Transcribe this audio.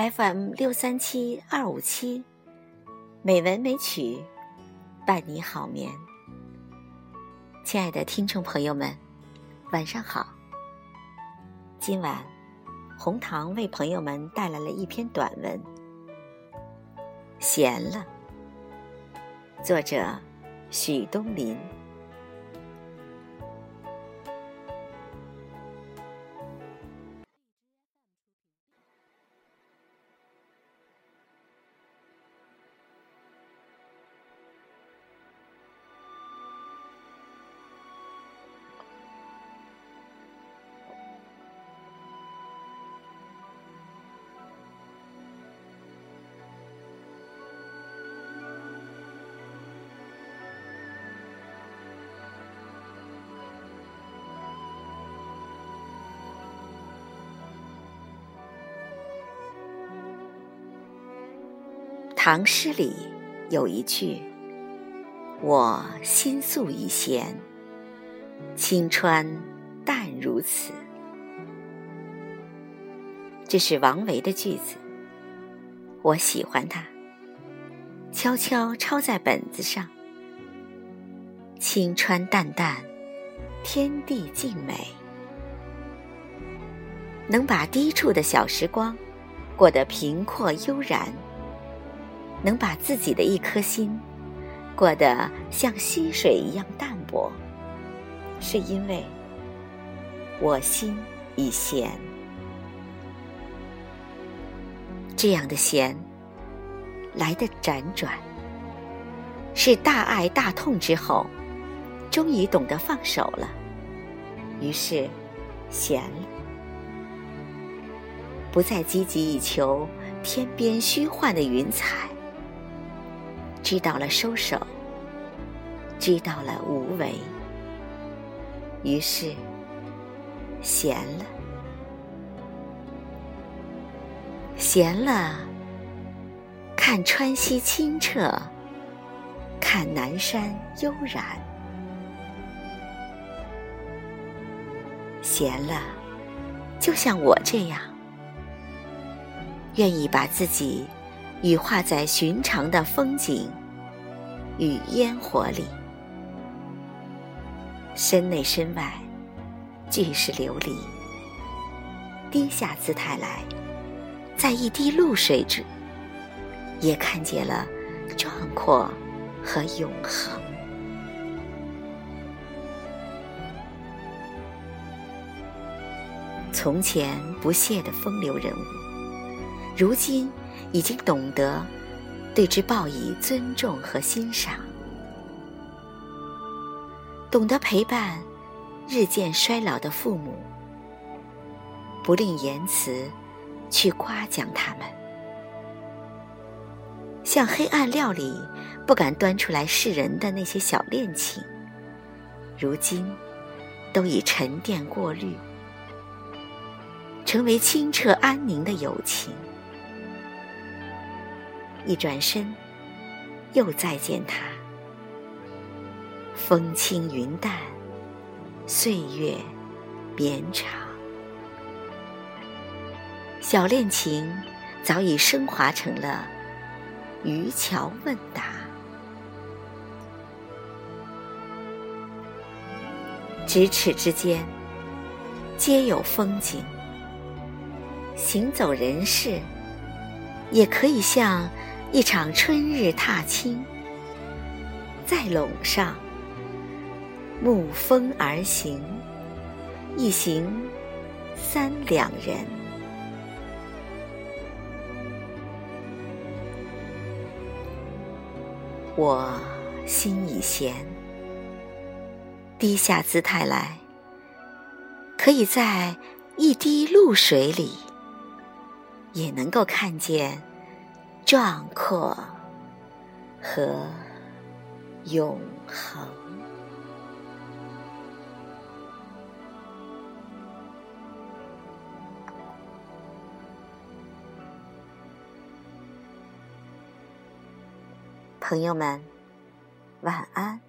FM 六三七二五七，美文美曲，伴你好眠。亲爱的听众朋友们，晚上好。今晚，红糖为朋友们带来了一篇短文，《闲了》，作者许东林。唐诗里有一句：“我心素已闲，青川淡如此。”这是王维的句子，我喜欢它，悄悄抄在本子上。青川淡淡，天地静美，能把低处的小时光过得平阔悠然。能把自己的一颗心过得像溪水一样淡泊，是因为我心已闲。这样的闲来的辗转，是大爱大痛之后，终于懂得放手了，于是闲了，不再积极以求天边虚幻的云彩。知道了收手，知道了无为，于是闲了，闲了，看川溪清澈，看南山悠然，闲了，就像我这样，愿意把自己羽化在寻常的风景。与烟火里，身内身外，俱是琉璃。低下姿态来，在一滴露水中，也看见了壮阔和永恒。从前不屑的风流人物，如今已经懂得。对之报以尊重和欣赏，懂得陪伴日渐衰老的父母，不吝言辞去夸奖他们。像黑暗料理不敢端出来示人的那些小恋情，如今都已沉淀过滤，成为清澈安宁的友情。一转身，又再见他。风轻云淡，岁月绵长。小恋情早已升华成了渔樵问答。咫尺之间，皆有风景。行走人世，也可以像。一场春日踏青，在垄上，沐风而行，一行三两人。我心已闲，低下姿态来，可以在一滴露水里，也能够看见。壮阔和永恒，朋友们，晚安。